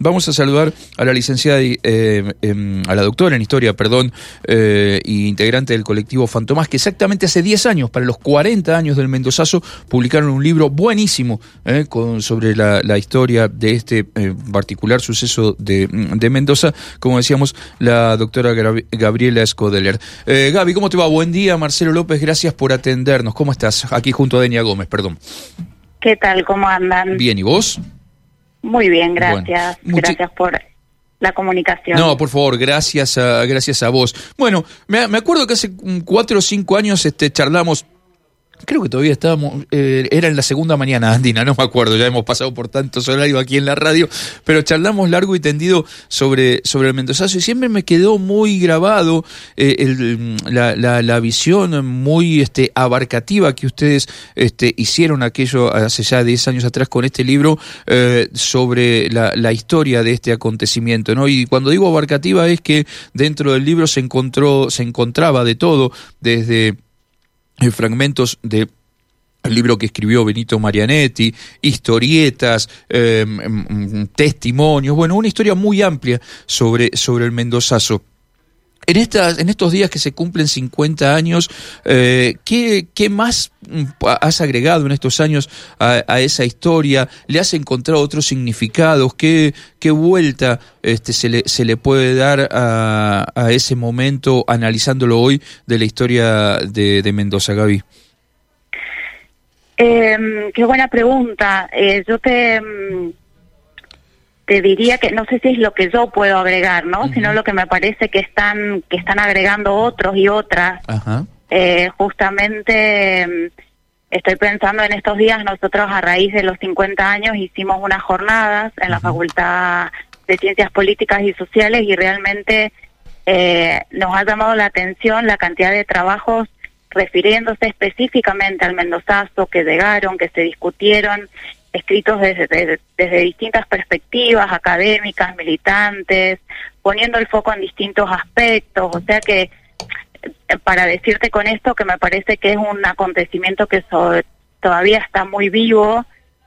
Vamos a saludar a la licenciada, eh, em, a la doctora en historia, perdón, eh, integrante del colectivo Fantomás, que exactamente hace 10 años, para los 40 años del Mendozazo, publicaron un libro buenísimo eh, con, sobre la, historia de este particular suceso de, de, Mendoza, como decíamos, la doctora Gabriela Escodeler. Gaby, ¿cómo te va? Buen día, Marcelo López, gracias por atendernos. ¿Cómo estás? Aquí junto a Denia Gómez, perdón. ¿Qué tal? ¿Cómo andan? Bien, ¿y vos? Muy bien, gracias. gracias por la comunicación. No, por favor, gracias a, gracias a vos. Bueno, me, me acuerdo que hace cuatro o cinco años este, charlamos Creo que todavía estábamos, eh, era en la segunda mañana andina, no me acuerdo, ya hemos pasado por tantos horarios aquí en la radio, pero charlamos largo y tendido sobre, sobre el Mendozazo y siempre me quedó muy grabado eh, la, la, visión muy este, abarcativa que ustedes este, hicieron aquello hace ya 10 años atrás con este libro eh, sobre la, la, historia de este acontecimiento. ¿no? Y cuando digo abarcativa es que dentro del libro se, encontró, se encontraba de todo, desde fragmentos de el libro que escribió Benito Marianetti, historietas, em, em, testimonios, bueno, una historia muy amplia sobre, sobre el Mendozazo. En, estas, en estos días que se cumplen 50 años, eh, ¿qué, ¿qué, más mm, has agregado en estos años a, esa historia? ¿Le has encontrado otros significados? ¿Qué, qué vuelta este, se, le, se le puede dar a, a ese momento analizándolo hoy de la historia de, de Mendoza, Gaby? Eh, qué buena pregunta. Eh, yo te... Te diría que no sé si es lo que yo puedo agregar, ¿no? Sino lo que me parece que están que están agregando otros y otras. Eh, justamente mm, estoy pensando en estos días nosotros a raíz de los 50 años hicimos unas jornadas en la Facultad de Ciencias Políticas y Sociales y realmente eh, nos ha llamado la atención la cantidad de trabajos refiriéndose específicamente al Mendozazo que llegaron, que se discutieron escritos desde, desde, distintas perspectivas académicas, militantes, poniendo el foco en distintos aspectos, o sea que eh, para decirte con esto que me parece que es un acontecimiento que todavía está muy vivo,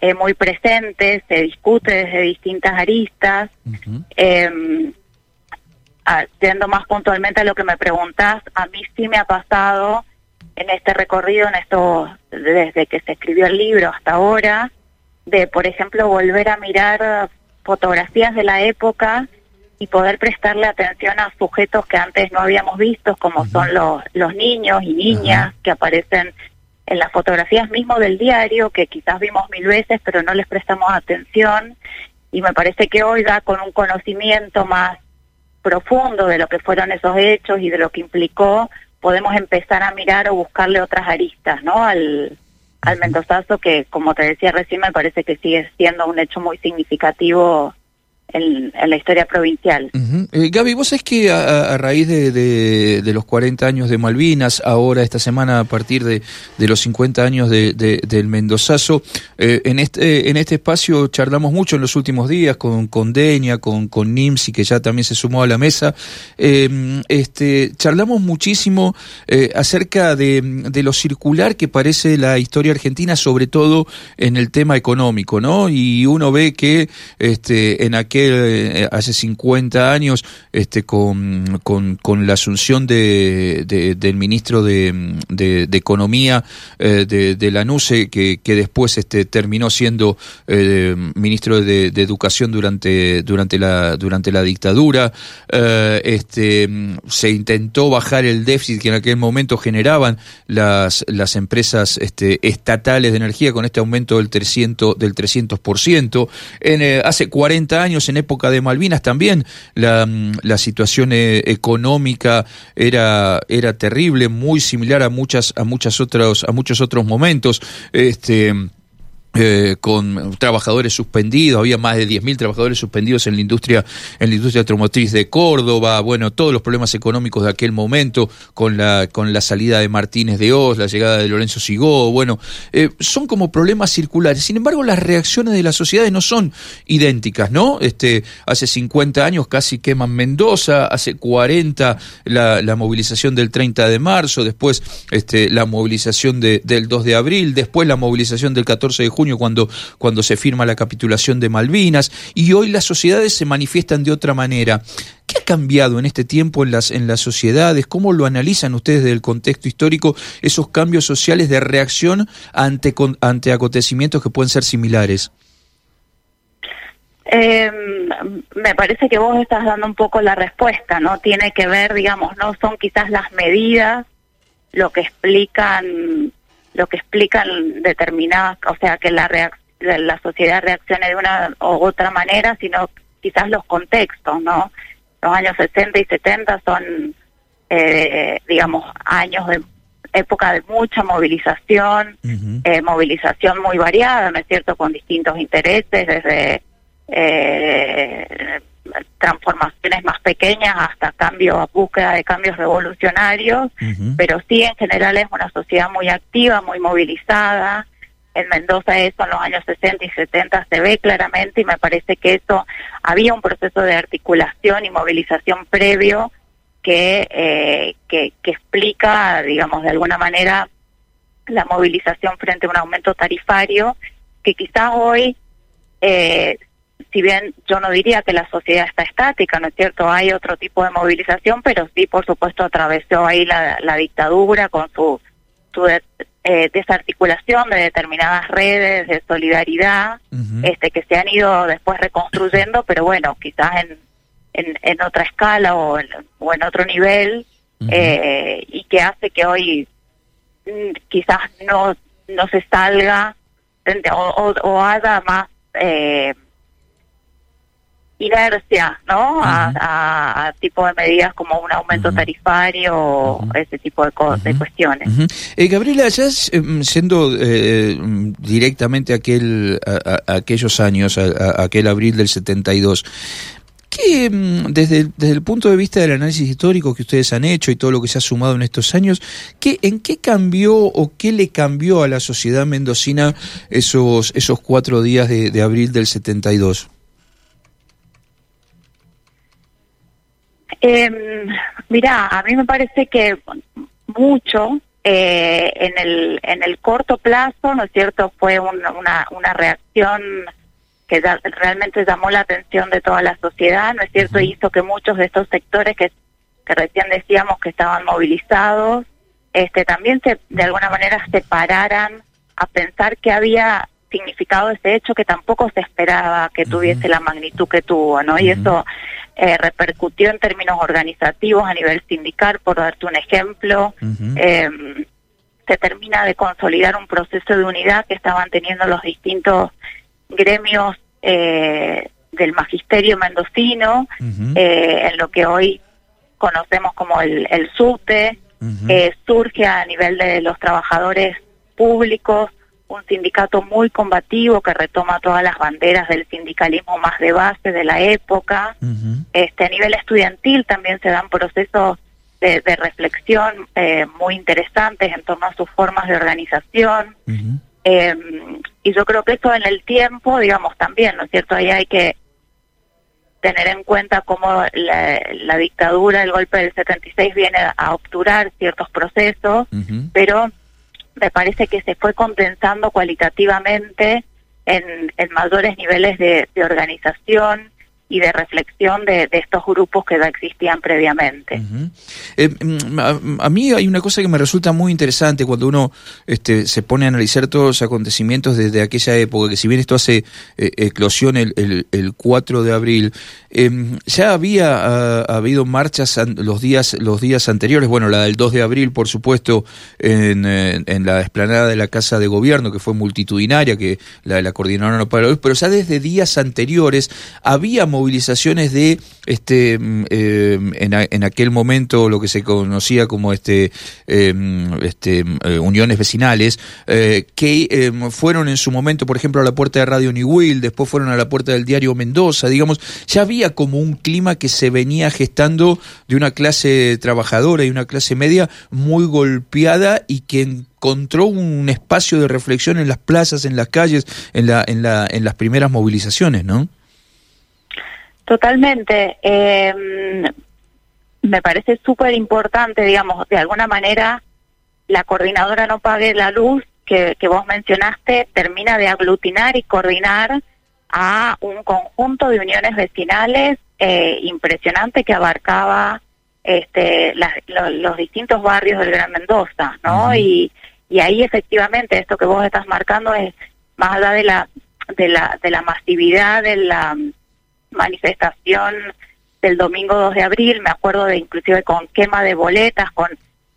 eh, muy presente, se discute desde distintas aristas. eh, más puntualmente a lo que me preguntás, a mí sí me ha pasado en este recorrido, en esto, desde que se escribió el libro hasta ahora, de, por ejemplo, volver a mirar fotografías de la época y poder prestarle atención a sujetos que antes no habíamos visto, como son los, los niños y niñas que aparecen en las fotografías mismo del diario, que quizás vimos mil veces, pero no les prestamos atención. Y me parece que hoy da con un conocimiento más profundo de lo que fueron esos hechos y de lo que implicó, podemos empezar a mirar o buscarle otras aristas, ¿no? Al, al Mendozazo, que como te decía recién, me parece que sigue siendo un hecho muy significativo en, la historia provincial. Eh, Gaby, vos sabés que a, raíz de, los 40 años de Malvinas, ahora esta semana a partir de, los 50 años del Mendozazo, eh, en, este, en este espacio charlamos mucho en los últimos días con, con Deña, con, con Nimsi, que ya también se sumó a la mesa. Eh, este, charlamos muchísimo acerca de, de lo circular que parece la historia argentina, sobre todo en el tema económico, ¿no? Y uno ve que este, en aquel eh, hace 50 años este, con, con, la asunción de, del ministro de, Economía eh, de, la NUCE, que, que después este, terminó siendo eh, ministro de, Educación durante, durante, la, durante la dictadura. este, se intentó bajar el déficit que en aquel momento generaban las, las empresas este, estatales de energía con este aumento del 300%. Del 300%. En, hace 40 años en época de Malvinas también la, mm, la situación eh, económica era, era terrible, muy similar a muchas, a muchas otras, a muchos otros momentos. Este, eh, con trabajadores suspendidos, había más de 10.000 trabajadores suspendidos en la industria en la industria automotriz de Córdoba, bueno, todos los problemas económicos de aquel momento con la con la salida de Martínez de Oz, la llegada de Lorenzo Sigó, bueno, eh, son como problemas circulares. Sin embargo, las reacciones de las sociedades no son idénticas, ¿no? Este, hace 50 años casi queman Mendoza, hace 40 la, movilización del 30 de marzo, después este, la movilización de, del 2 de abril, después la movilización del 14 de julio cuando, cuando se firma la capitulación de Malvinas, y hoy las sociedades se manifiestan de otra manera. ¿Qué ha cambiado en este tiempo en las, en las sociedades? ¿Cómo lo analizan ustedes del contexto histórico esos cambios sociales de reacción ante, ante acontecimientos que pueden ser similares? Eh, me parece que vos estás dando un poco la respuesta, ¿no? Tiene que ver, digamos, no son quizás las medidas lo que explican lo que explican determinadas, o sea, que la la sociedad reaccione de una u otra manera, sino quizás los contextos, ¿no? Los años 60 y 70 son, eh, digamos, años de época de mucha movilización, eh, movilización muy variada, ¿no es cierto?, con distintos intereses, desde eh, transformaciones más pequeñas hasta cambios, búsqueda de cambios revolucionarios, pero sí en general es una sociedad muy activa, muy movilizada. En Mendoza eso en los años 60 y 70 se ve claramente y me parece que eso había un proceso de articulación y movilización previo que, eh, que, que explica, digamos, de alguna manera la movilización frente a un aumento tarifario que quizás hoy eh, si bien yo no diría que la sociedad está estática, ¿no es cierto? Hay otro tipo de movilización, pero sí, por supuesto, atravesó ahí la, dictadura con su, su eh, desarticulación de determinadas redes de solidaridad, este que se han ido después reconstruyendo, pero bueno, quizás en, en, otra escala o en, o en otro nivel, eh, y que hace que hoy mm, quizás no, no se salga o, o, haga más... Eh, inercia, ¿no? a, tipo de medidas como un aumento tarifario o ese tipo de, de cuestiones. Eh, Gabriela, ya em, siendo eh, directamente aquel, aquellos años, aquel abril del 72, ¿Qué, em, desde, desde el punto de vista del análisis histórico que ustedes han hecho y todo lo que se ha sumado en estos años, ¿qué, ¿en qué cambió o qué le cambió a la sociedad mendocina esos, esos cuatro días de, de abril del 72? Eh, mira, a mí me parece que mucho eh, en el en el corto plazo, ¿no es cierto? Fue una, una reacción que realmente llamó la atención de toda la sociedad, ¿no es cierto? Hizo que muchos de estos sectores que, que recién decíamos que estaban movilizados, este también se de alguna manera se pararan a pensar que había significado ese hecho que tampoco se esperaba que tuviese la magnitud que tuvo, ¿no? Y eso eh, repercutió en términos organizativos a nivel sindical, por darte un ejemplo. Em, se termina de consolidar un proceso de unidad que estaban teniendo los distintos gremios eh, del magisterio mendocino, eh, en lo que hoy conocemos como el, el SUTE, surge a nivel de los trabajadores públicos un sindicato muy combativo que retoma todas las banderas del sindicalismo más de base de la época. Este, a nivel estudiantil también se dan procesos de, reflexión eh, muy interesantes en torno a sus formas de organización. Em, y yo creo que eso en el tiempo, digamos, también, ¿no es cierto? Ahí hay que tener en cuenta cómo la, la dictadura, el golpe del 76 viene a obturar ciertos procesos, pero me parece que se fue condensando cualitativamente en, en mayores niveles de, de organización y de reflexión de, estos grupos que ya existían previamente. Eh, mm, a, mí hay una cosa que me resulta muy interesante cuando uno este, se pone a analizar todos los acontecimientos desde aquella época, que si bien esto hace eh, eclosión el, el, 4 de abril, em, ya había ah, habido marchas los días, los días anteriores, bueno, la del 2 de abril, por supuesto, en, la explanada de la Casa de Gobierno, que fue multitudinaria, que la, la coordinaron para hoy, pero ya desde días anteriores había movilizaciones de este mm, eh, en, aquel momento lo que se conocía como este, em, este eh, uniones vecinales eh, que em, fueron en su momento por ejemplo a la puerta de Radio New Will después fueron a la puerta del diario Mendoza digamos ya había como un clima que se venía gestando de una clase trabajadora y una clase media muy golpeada y que encontró un espacio de reflexión en las plazas en las calles en la en la en las primeras movilizaciones no Totalmente. Eh, me parece súper importante, digamos, de alguna manera la coordinadora no pague la luz, que, que vos mencionaste termina de aglutinar y coordinar a un conjunto de uniones vecinales eh, impresionante que abarcaba este, los distintos barrios del Gran Mendoza, ¿no? y, y ahí efectivamente esto que vos estás marcando es más allá de la de la de la masividad de la manifestación del domingo 2 de abril, me acuerdo de inclusive con quema de boletas, con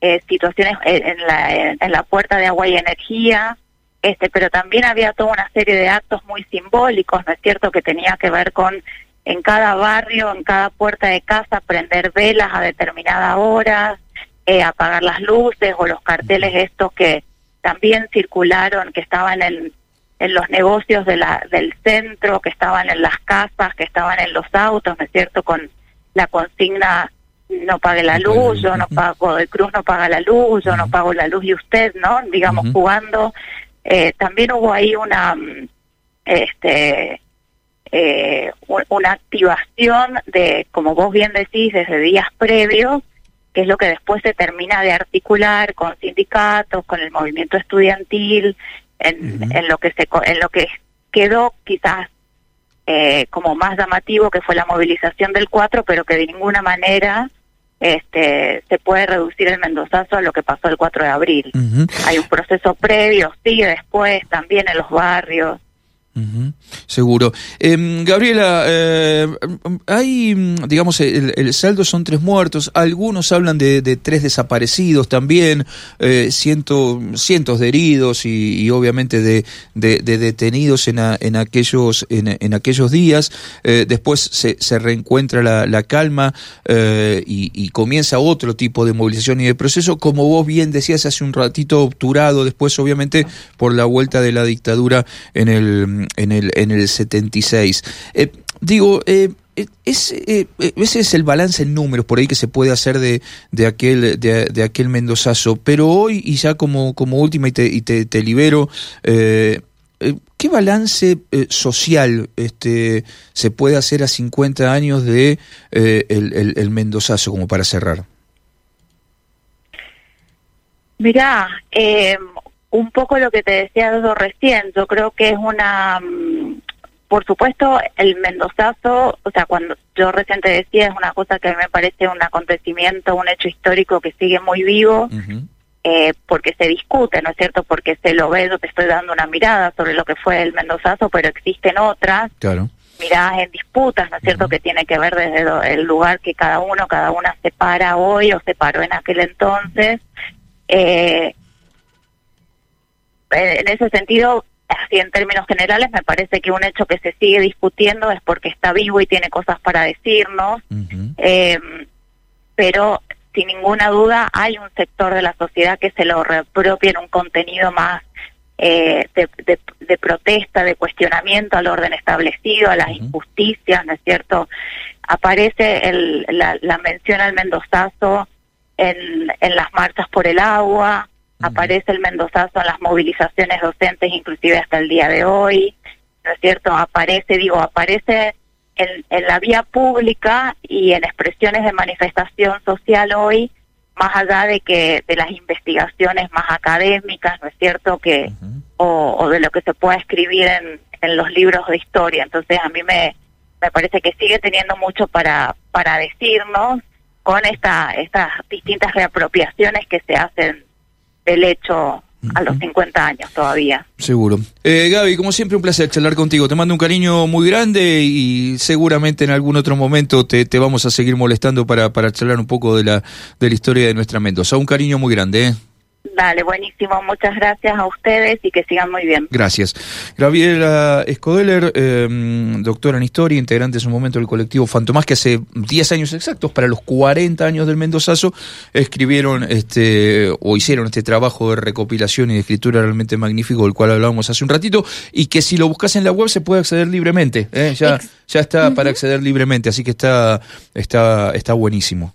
eh, situaciones en la, en la puerta de agua y energía, este, pero también había toda una serie de actos muy simbólicos, ¿no es cierto?, que tenía que ver con en cada barrio, en cada puerta de casa, prender velas a determinada hora, eh, apagar las luces o los carteles estos que también circularon, que estaban en, en los negocios de la, del centro, que estaban en las casas, que estaban en los autos, ¿no es cierto?, con la consigna no pague la luz, yo no pago, el Cruz no paga la luz, yo no pago la luz y usted, ¿no? Digamos, jugando. Eh, también hubo ahí una, este, eh, una activación de, como vos bien decís, desde días previos, que es lo que después se termina de articular con sindicatos, con el movimiento estudiantil, en, en lo que se, en lo que quedó quizás eh, como más llamativo que fue la movilización del 4, pero que de ninguna manera este, se puede reducir el Mendozazo a lo que pasó el 4 de abril. Hay un proceso previo, sigue después, también en los barrios. Seguro. Em, Gabriela, eh, hay, digamos, el, saldo son tres muertos, algunos hablan de, tres desaparecidos también, eh, cientos de heridos y, obviamente de, detenidos en, en, aquellos, en, aquellos días. Eh, después se, se, reencuentra la, calma y, comienza otro tipo de movilización y de proceso, como vos bien decías hace un ratito, obturado después obviamente por la vuelta de la dictadura en el en el, en el 76. Eh, digo, eh, eh, ese es el balance en números por ahí que se puede hacer de, de aquel de, aquel Mendozazo, pero hoy y ya como, como última y te, y te, libero, ¿qué balance social este, se puede hacer a 50 años de el, el, Mendozazo como para cerrar? Mirá, eh, un poco lo que te decía recién, yo creo que es una, mm, por supuesto, el Mendozazo, o sea, cuando yo recién te decía, es una cosa que a mí me parece un acontecimiento, un hecho histórico que sigue muy vivo, eh, porque se discute, ¿no es cierto? Porque se lo ve, yo te estoy dando una mirada sobre lo que fue el Mendozazo, pero existen otras. Claro. Miradas en disputas, ¿no es cierto? Que tiene que ver desde el lugar que cada uno, cada una se para hoy o se paró en aquel entonces. Eh, en ese sentido, así en términos generales, me parece que un hecho que se sigue discutiendo es porque está vivo y tiene cosas para decirnos, eh, pero sin ninguna duda hay un sector de la sociedad que se lo repropia en un contenido más eh, de, protesta, de cuestionamiento al orden establecido, a las injusticias, ¿no es cierto? Aparece el, la, la mención al mendozazo en, en las marchas por el agua, aparece el Mendozazo en las movilizaciones docentes, inclusive hasta el día de hoy, ¿no es cierto? Aparece, digo, aparece en, la vía pública y en expresiones de manifestación social hoy, más allá de que de las investigaciones más académicas, ¿no es cierto? que o, de lo que se pueda escribir en, en los libros de historia. Entonces a mí me, me parece que sigue teniendo mucho para, para decirnos con esta, estas distintas reapropiaciones que se hacen el hecho a los 50 años todavía. Seguro. Eh, Gaby, como siempre, un placer charlar contigo. Te mando un cariño muy grande y seguramente en algún otro momento te, te vamos a seguir molestando para, para charlar un poco de la, de la historia de nuestra Mendoza. Un cariño muy grande. ¿eh? Dale, buenísimo. Muchas gracias a ustedes y que sigan muy bien. Gracias. Gabriela Escodeler, em, doctora en historia, integrante en su momento del colectivo Fantomás, que hace 10 años exactos, para los 40 años del Mendozazo, escribieron este o hicieron este trabajo de recopilación y de escritura realmente magnífico, del cual hablábamos hace un ratito, y que si lo buscas en la web se puede acceder libremente. ¿eh? Ya, ya está para acceder libremente, así que está, está, está buenísimo.